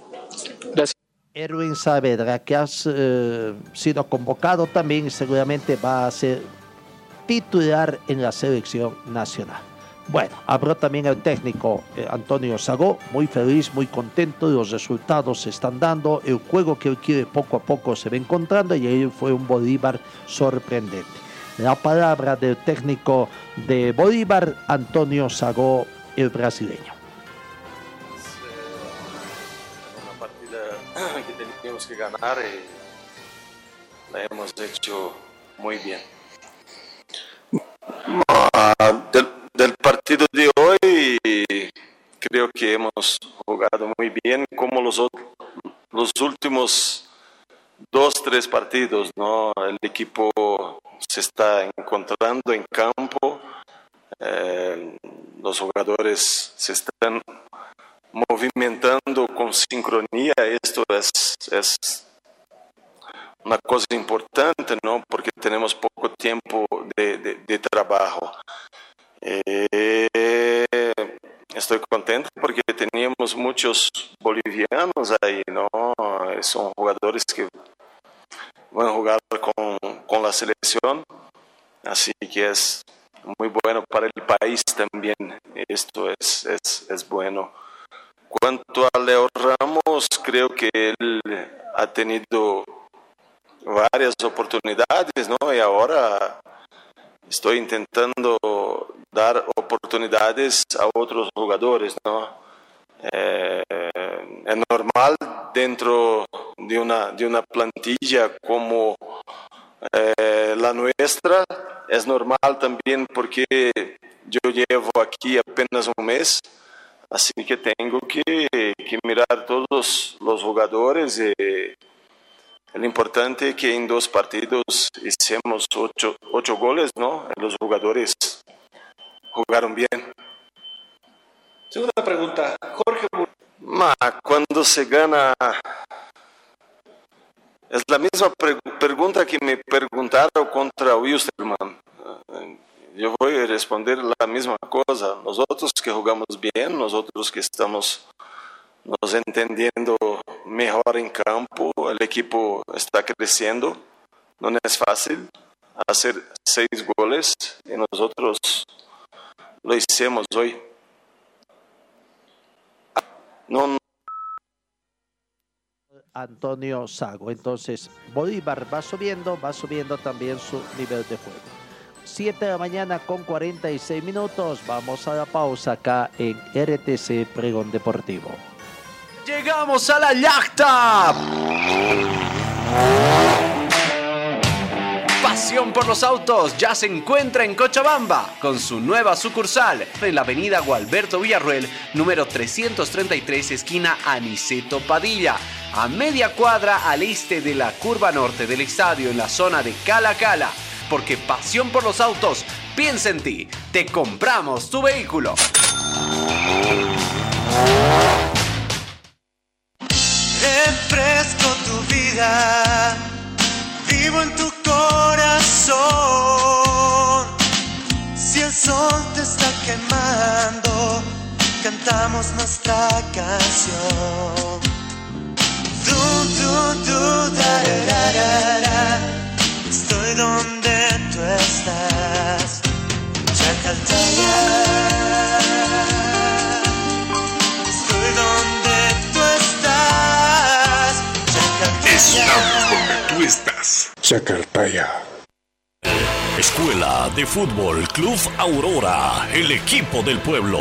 Gracias. Erwin Saavedra, que has eh, sido convocado también y seguramente va a ser titular en la selección nacional. Bueno, habló también el técnico eh, Antonio Sagó, muy feliz, muy contento, los resultados se están dando, el juego que él quiere poco a poco se va encontrando y ahí fue un Bolívar sorprendente. La palabra del técnico de Bolívar, Antonio Sagó, el brasileño. Que ganar y la hemos hecho muy bien. Del, del, partido de hoy creo que hemos jugado muy bien como los, los últimos dos, tres partidos, ¿no? El equipo se está encontrando en campo, eh, los jugadores se están movimentando con sincronía, esto es, es una cosa importante, ¿no? Porque tenemos poco tiempo de, de, de trabajo. Eh, estoy contento porque teníamos muchos bolivianos ahí, ¿no? Son jugadores que van a jugar con, con la selección, así que es muy bueno para el país también. Esto es, es, es bueno. Cuanto a Leo Ramos, creo que él ha tenido varias oportunidades, ¿no? Y ahora estoy intentando dar oportunidades a otros jugadores, ¿no? Eh, es normal dentro de una, de una plantilla como eh, la nuestra, es normal también porque yo llevo aquí apenas un mes, Así que tengo que, que mirar todos los jugadores. Y lo importante es que en dos partidos hicimos ocho, ocho goles, ¿no? Los jugadores jugaron bien. Segunda pregunta, Jorge. Ma, cuando se gana, es la misma pre pregunta que me preguntaron contra Wilstermann yo voy a responder la misma cosa. Nosotros que jugamos bien, nosotros que estamos nos entendiendo mejor en campo, el equipo está creciendo, no es fácil hacer seis goles y nosotros lo hicimos hoy. Antonio Sago. Entonces, Bolívar va subiendo, va subiendo también su nivel de juego. 7 de la mañana con 46 minutos. Vamos a la pausa acá en RTC Pregón Deportivo. Llegamos a la yacta. Pasión por los autos ya se encuentra en Cochabamba con su nueva sucursal en la avenida Gualberto Villarruel, número 333, esquina Aniceto Padilla, a media cuadra al este de la curva norte del estadio en la zona de Cala Cala porque pasión por los autos piensa en ti. Te compramos tu vehículo. Refresco tu vida, vivo en tu corazón. Si el sol te está quemando, cantamos nuestra canción. Du, du, du. Estoy donde tú estás, Chacaltaya. Estoy donde tú estás, Chacaltaya. Estamos donde tú estás. Chacartaya. Escuela de Fútbol Club Aurora, el equipo del pueblo.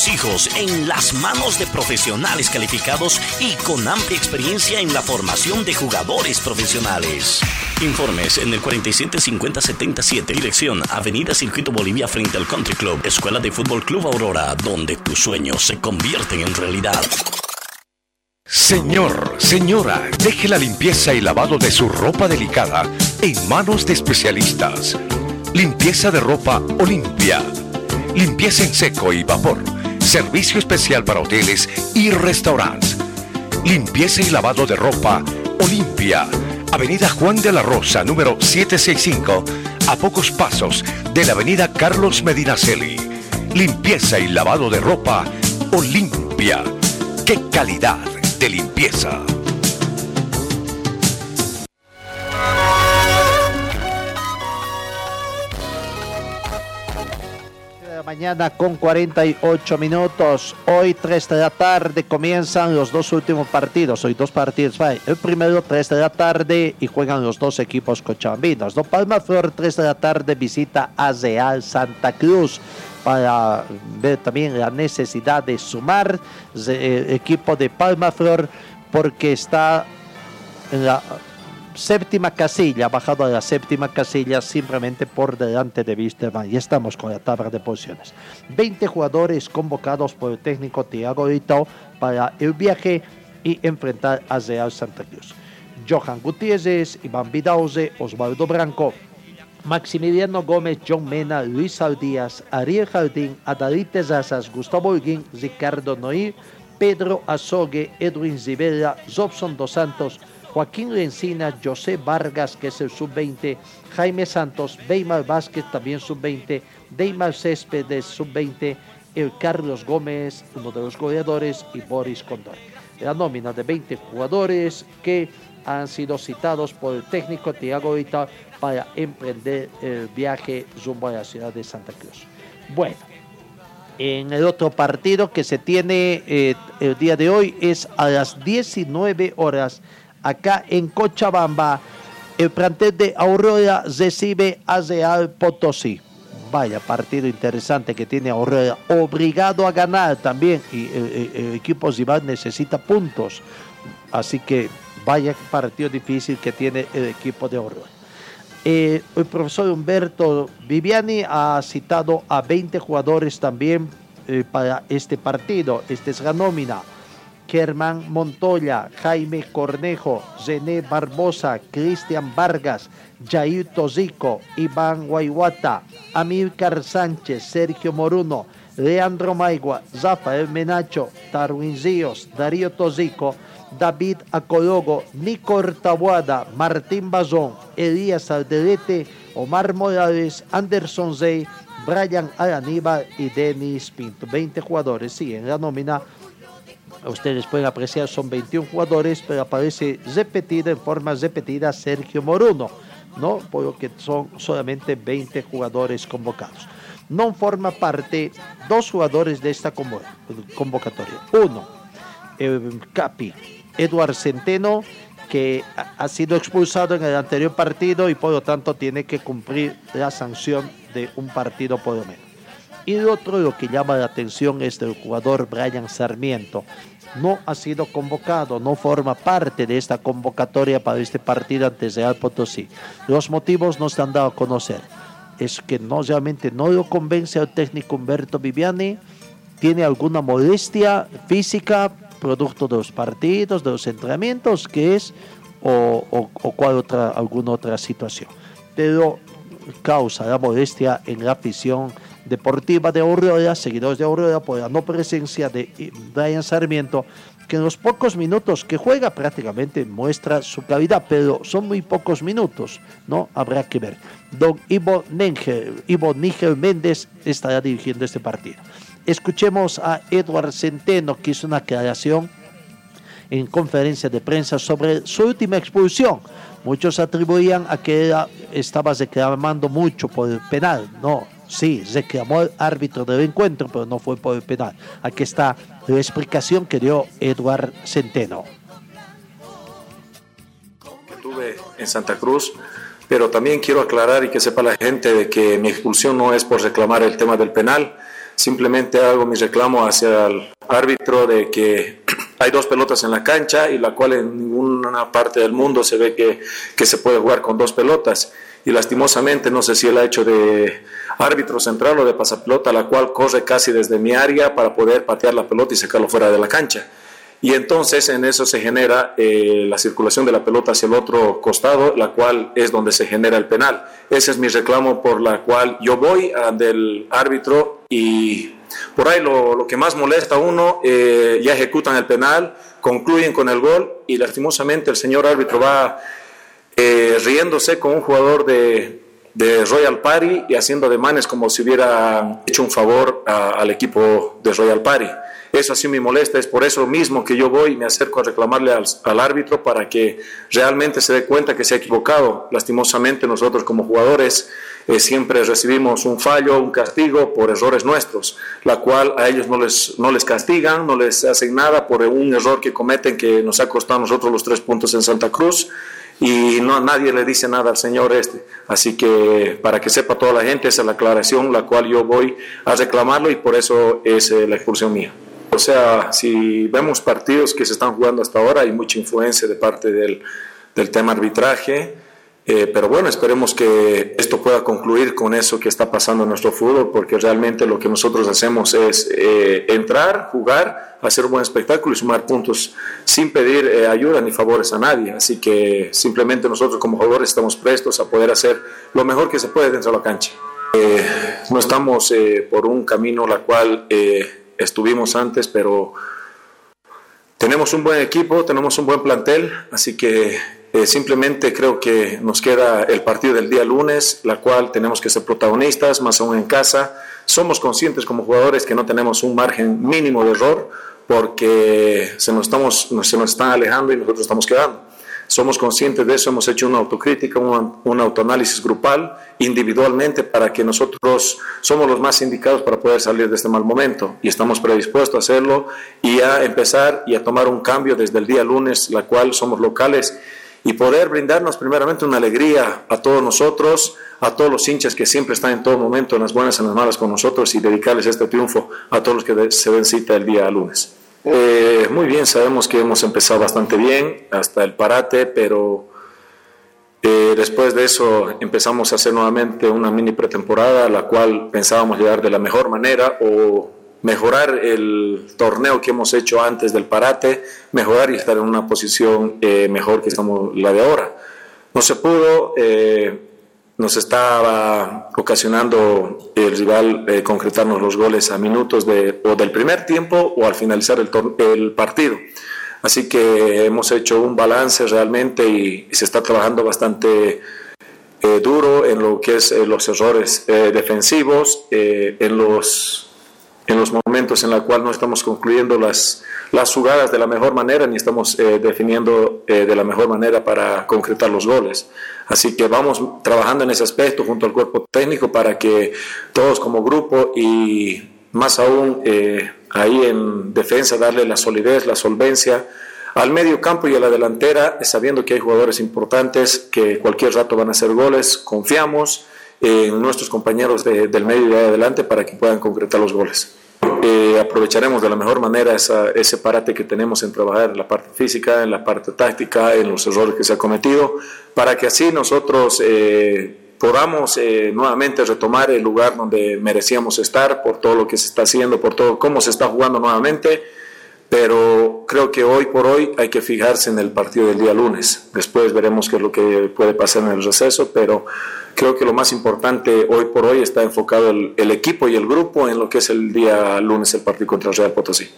hijos en las manos de profesionales calificados y con amplia experiencia en la formación de jugadores profesionales. Informes en el 475077, dirección Avenida Circuito Bolivia frente al Country Club, Escuela de Fútbol Club Aurora, donde tus sueños se convierten en realidad. Señor, señora, deje la limpieza y lavado de su ropa delicada en manos de especialistas. Limpieza de ropa Olimpia. Limpieza en seco y vapor. Servicio especial para hoteles y restaurantes. Limpieza y lavado de ropa Olimpia. Avenida Juan de la Rosa, número 765, a pocos pasos de la Avenida Carlos Medinaceli. Limpieza y lavado de ropa Olimpia. ¡Qué calidad de limpieza! Mañana con 48 minutos. Hoy 3 de la tarde comienzan los dos últimos partidos. Hoy dos partidos. El primero 3 de la tarde y juegan los dos equipos cochabambinos. No Palma Flor 3 de la tarde visita a Real Santa Cruz para ver también la necesidad de sumar el equipo de Palma Flor porque está en la séptima casilla, bajado a la séptima casilla simplemente por delante de Wisterman. Y estamos con la tabla de posiciones. 20 jugadores convocados por el técnico Tiago Ito para el viaje y enfrentar a Real Santa Cruz. Johan Gutiérrez, Iván Vidauze, Osvaldo Branco, Maximiliano Gómez, John Mena, Luis Díaz, Ariel Jardín, Adalite Razas, Gustavo Holguín, Ricardo Noir, Pedro Azogue, Edwin Zibela, Robson Dos Santos, Joaquín Lencina, José Vargas, que es el sub-20, Jaime Santos, Weimar Vázquez, también sub-20, Deimar Céspedes, sub-20, el Carlos Gómez, uno de los goleadores, y Boris Condor. La nómina de 20 jugadores que han sido citados por el técnico Tiago Ita para emprender el viaje rumbo a la ciudad de Santa Cruz. Bueno, en el otro partido que se tiene eh, el día de hoy es a las 19 horas acá en Cochabamba. El plantel de Aurora recibe a Real Potosí. Vaya partido interesante que tiene Aurora, obligado a ganar también. Y el, equipo rival necesita puntos. Así que vaya partido difícil que tiene el equipo de Aurora. Eh, el profesor Humberto Viviani ha citado a 20 jugadores también eh, para este partido. Esta es la nómina. Germán Montoya, Jaime Cornejo, René Barbosa, Cristian Vargas, Jair Tozico, Iván Guayuata, Amílcar Sánchez, Sergio Moruno, Leandro Maigua, Rafael Menacho, Darwin Ríos, Darío Tozico, David Acologo, Nico Tabuada, Martín Bazón, Elías Alderete, Omar Morales, Anderson Zey, Brian Araníbal y Denis Pinto. 20 jugadores, sí, en la nómina ustedes pueden apreciar, son 21 jugadores, pero aparece repetida en forma repetida Sergio Moruno, ¿no? Por lo que son solamente 20 jugadores convocados. No forma parte dos jugadores de esta convocatoria. Uno, el Capi, Eduard Centeno, que ha sido expulsado en el anterior partido y por lo tanto tiene que cumplir la sanción de un partido por lo menos. Y el otro, lo que llama la atención es el jugador Brian Sarmiento. No ha sido convocado, no forma parte de esta convocatoria para este partido ante Real Potosí. Los motivos no se han dado a conocer. Es que no realmente no lo convence al técnico Humberto Viviani. Tiene alguna molestia física, producto de los partidos, de los entrenamientos, que es, o, o, cual otra, alguna otra situación. Pero causa la molestia en la afición deportiva de Aurora, seguidores de Aurora, por la no presencia de eh, Brian Sarmiento, que en los pocos minutos que juega prácticamente muestra su calidad, pero son muy pocos minutos, ¿no? Habrá que ver. Don Ivo Níger, Ivo Níger Méndez estará dirigiendo este partido. Escuchemos a Edward Centeno, que hizo una aclaración en conferencia de prensa sobre su última expulsión. Muchos atribuían a que era- estaba reclamando mucho por el penal. No, sí, reclamó el árbitro del encuentro, pero no fue por el penal. Aquí está la explicación que dio Edward Centeno. que tuve en Santa Cruz, pero también quiero aclarar y que sepa la gente de que mi expulsión no es por reclamar el tema del penal, simplemente hago mi reclamo hacia el árbitro de que hay dos pelotas en la cancha y la cual en ninguna parte del mundo se ve que, que se puede jugar con dos pelotas. Y lastimosamente, no sé si él ha hecho de árbitro central o de pasapelota, la cual corre casi desde mi área para poder patear la pelota y sacarlo fuera de la cancha. Y entonces en eso se genera eh, la circulación de la pelota hacia el otro costado, la cual es donde se genera el penal. Ese es mi reclamo por la cual yo voy a- del árbitro y por ahí lo, lo que más molesta a uno, eh, ya ejecutan el penal, concluyen con el gol y lastimosamente el señor árbitro va eh, riéndose con un jugador de, Royal Party y haciendo ademanes como si hubiera hecho un favor a- al equipo de Royal Party. Eso así me molesta, es por eso mismo que yo voy y me acerco a reclamarle al, al árbitro para que realmente se dé cuenta que se ha equivocado. Lastimosamente nosotros como jugadores eh, siempre recibimos un fallo, un castigo por errores nuestros, la cual a ellos no les, no les castigan, no les hacen nada por un error que cometen que nos ha costado a nosotros los tres puntos en Santa Cruz y no nadie le dice nada al señor este. Así que para que sepa toda la gente, esa es la aclaración la cual yo voy a reclamarlo y por eso es eh, la expulsión mía. O sea, si vemos partidos que se están jugando hasta ahora, hay mucha influencia de parte del, del tema arbitraje. Eh, pero bueno, esperemos que esto pueda concluir con eso que está pasando en nuestro fútbol, porque realmente lo que nosotros hacemos es eh, entrar, jugar, hacer un buen espectáculo y sumar puntos sin pedir eh, ayuda ni favores a nadie. Así que simplemente nosotros como jugadores estamos prestos a poder hacer lo mejor que se puede dentro de la cancha. Eh, no estamos eh, por un camino la cual eh, estuvimos antes, pero tenemos un buen equipo, tenemos un buen plantel, así que eh, simplemente creo que nos queda el partido del día lunes, la cual tenemos que ser protagonistas, más aún en casa. Somos conscientes como jugadores que no tenemos un margen mínimo de error porque se nos, estamos, se nos están alejando y nosotros estamos quedando. Somos conscientes de eso, hemos hecho una autocrítica, un, un autoanálisis grupal, individualmente, para que nosotros somos los más indicados para poder salir de este mal momento y estamos predispuestos a hacerlo y a empezar y a tomar un cambio desde el día lunes, la cual somos locales y poder brindarnos primeramente una alegría a todos nosotros, a todos los hinchas que siempre están en todo momento, en las buenas y en las malas con nosotros y dedicarles este triunfo a todos los que se den cita el día lunes. Eh, muy bien, sabemos que hemos empezado bastante bien hasta el parate, pero eh, después de eso empezamos a hacer nuevamente una mini pretemporada, la cual pensábamos llegar de la mejor manera o mejorar el torneo que hemos hecho antes del parate, mejorar y estar en una posición eh, mejor que estamos la de ahora. No se pudo, eh, nos estaba ocasionando el rival eh, concretarnos los goles a minutos de, o del primer tiempo o al finalizar el, el partido. Así que hemos hecho un balance realmente y, y se está trabajando bastante eh, duro en lo que es los errores defensivos, en los en los momentos en los cuales no estamos concluyendo las, las jugadas de la mejor manera ni estamos eh, definiendo eh, de la mejor manera para concretar los goles. Así que vamos trabajando en ese aspecto junto al cuerpo técnico para que todos como grupo y más aún eh, ahí en defensa darle la solidez, la solvencia al medio campo y a la delantera, sabiendo que hay jugadores importantes que cualquier rato van a hacer goles, confiamos en nuestros compañeros de- del medio de adelante para que puedan concretar los goles. Eh, aprovecharemos de la mejor manera ese parate que tenemos en trabajar en la parte física, en la parte táctica, en los errores que se ha cometido, para que así nosotros eh, podamos eh, nuevamente retomar el lugar donde merecíamos estar por todo lo que se está haciendo, por todo cómo se está jugando nuevamente pero creo que hoy por hoy hay que fijarse en el partido del día lunes. Después veremos qué es lo que puede pasar en el receso, pero creo que lo más importante hoy por hoy está enfocado el, el equipo y el grupo en lo que es el día lunes el partido contra Real Potosí.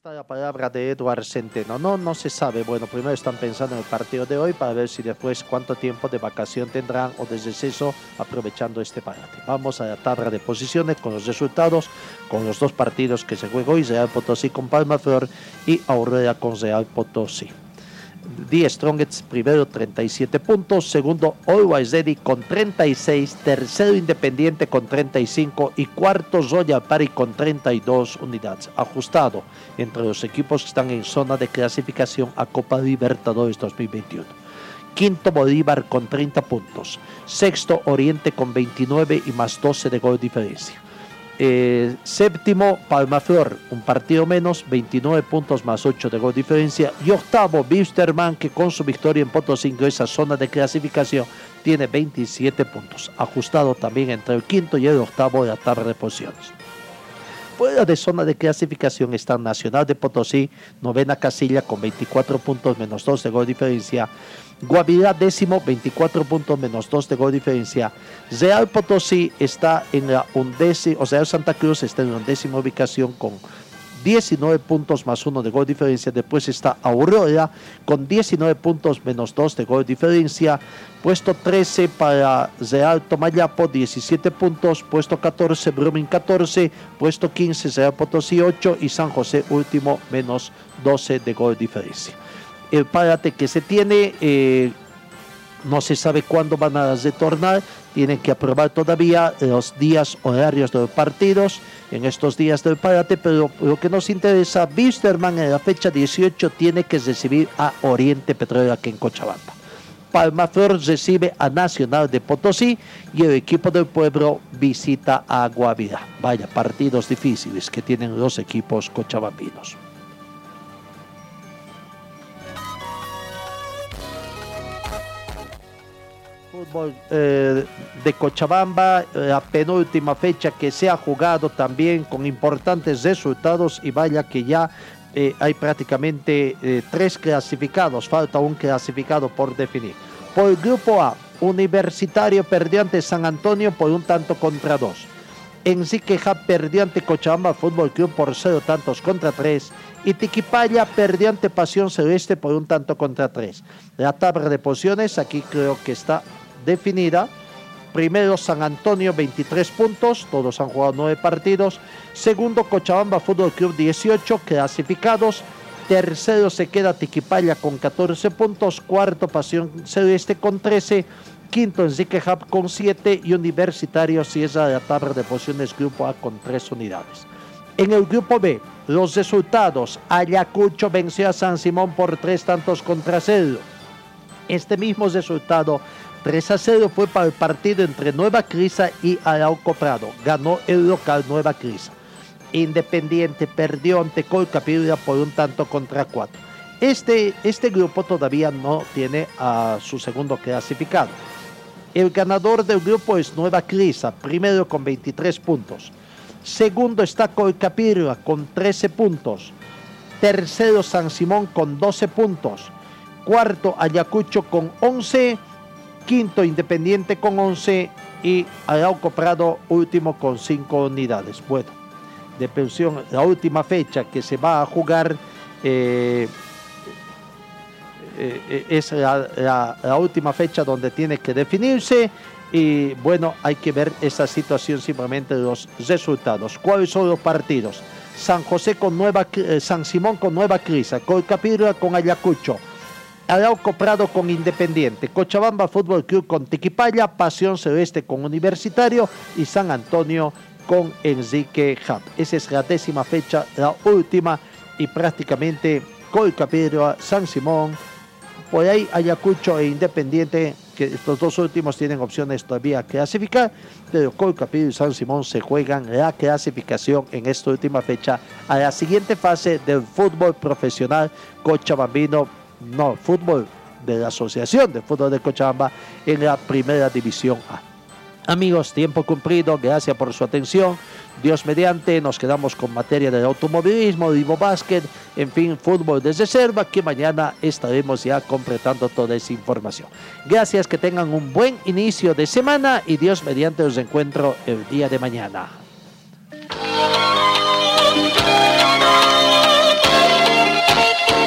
Está la palabra de Eduard Centeno. No, no se sabe. Bueno, primero están pensando en el partido de hoy para ver si después cuánto tiempo de vacación tendrán o de receso aprovechando este parate. Vamos a la tabla de posiciones con los resultados, con los dos partidos que se juegó hoy, Real Potosí con Palma Flor y Aurora con Real Potosí. The Strongest primero 37 puntos, segundo Always Ready con 36, tercero Independiente con 35 y cuarto Royal Party con 32 unidades. Ajustado entre los equipos que están en zona de clasificación a Copa Libertadores 2021. Quinto Bolívar con 30 puntos, sexto Oriente con 29 y más 12 de gol diferencia. Eh, séptimo, Palmaflor, un partido menos, 29 puntos más 8 de gol diferencia. Y octavo, Bisterman, que con su victoria en Potosí esa zona de clasificación, tiene 27 puntos. Ajustado también entre el quinto y el octavo de la tabla de posiciones. Fuera de zona de clasificación está Nacional de Potosí, novena casilla con 24 puntos menos 2 de gol diferencia. Guavirá décimo, 24 puntos menos 2 de gol diferencia. Real Potosí está en la undécima, o sea, Santa Cruz está en la undécima ubicación con 19 puntos más 1 de gol diferencia. Después está Aurora con 19 puntos menos 2 de gol diferencia. Puesto 13 para Real Tomayapo, 17 puntos. Puesto 14, Brumming 14. Puesto 15, Real Potosí 8. Y San José último, menos 12 de gol diferencia párate que se tiene, eh, no se sabe cuándo van a retornar, tienen que aprobar todavía los días horarios de los partidos en estos días del párate, pero lo que nos interesa, Bisterman en la fecha 18 tiene que recibir a Oriente Petróleo aquí en Cochabamba. Palmaflor recibe a Nacional de Potosí y el equipo del pueblo visita a Guavira. Vaya, partidos difíciles que tienen los equipos cochabambinos. Eh, de Cochabamba, la penúltima fecha que se ha jugado también con importantes resultados y vaya que ya eh, hay prácticamente eh, tres clasificados, falta un clasificado por definir. Por el grupo A, Universitario perdió ante San Antonio por un tanto contra dos. Enriqueja perdió ante Cochabamba Fútbol Club por cero tantos contra tres y Tiquipaya perdió ante Pasión Celeste por un tanto contra tres. La tabla de posiciones aquí creo que está definida. Primero San Antonio 23 puntos, todos han jugado 9 partidos. Segundo Cochabamba Fútbol Club 18 clasificados. Tercero se queda Tiquipaya con 14 puntos. Cuarto Pasión Celeste con 13. Quinto Enrique Hub con 7 y Universitario cierra la tabla de posiciones Grupo A con 3 unidades. En el Grupo B, los resultados. Ayacucho venció a San Simón por 3 tantos contra 0. Este mismo resultado 3 a 0 fue para el partido entre Nueva Crisa y Arauco Prado. Ganó el local Nueva Crisa. Independiente perdió ante Colcapirria por un tanto contra 4. Este, este grupo todavía no tiene a su segundo clasificado. El ganador del grupo es Nueva Crisa, primero con 23 puntos. Segundo está Colcapirria con 13 puntos. Tercero San Simón con 12 puntos. Cuarto Ayacucho con 11 quinto Independiente con 11 y Arauco Prado último con 5 unidades. Bueno, de pensión, la última fecha que se va a jugar eh, eh, es la, última fecha donde tiene que definirse y bueno, hay que ver esa situación simplemente los resultados. ¿Cuáles son los partidos? San José con Nueva, eh, San Simón con Nueva Crisa, Colcapirra con Ayacucho, Arauco Prado con Independiente, Cochabamba Fútbol Club con Tiquipaya, Pasión Celeste con Universitario y San Antonio con Enrique Hub. Esa es la décima fecha, la última y prácticamente Colcapirro, San Simón, por ahí Ayacucho e Independiente, que estos dos últimos tienen opciones todavía a clasificar, pero Colcapirro y San Simón se juegan la clasificación en esta última fecha a la siguiente fase del fútbol profesional cochabambino no, fútbol de la Asociación de Fútbol de Cochabamba en la Primera División A. Amigos, tiempo cumplido, gracias por su atención. Dios mediante, nos quedamos con materia del automovilismo, Vivo Básquet, en fin, fútbol de reserva, que mañana estaremos ya completando toda esa información. Gracias, que tengan un buen inicio de semana y Dios mediante los encuentro el día de mañana.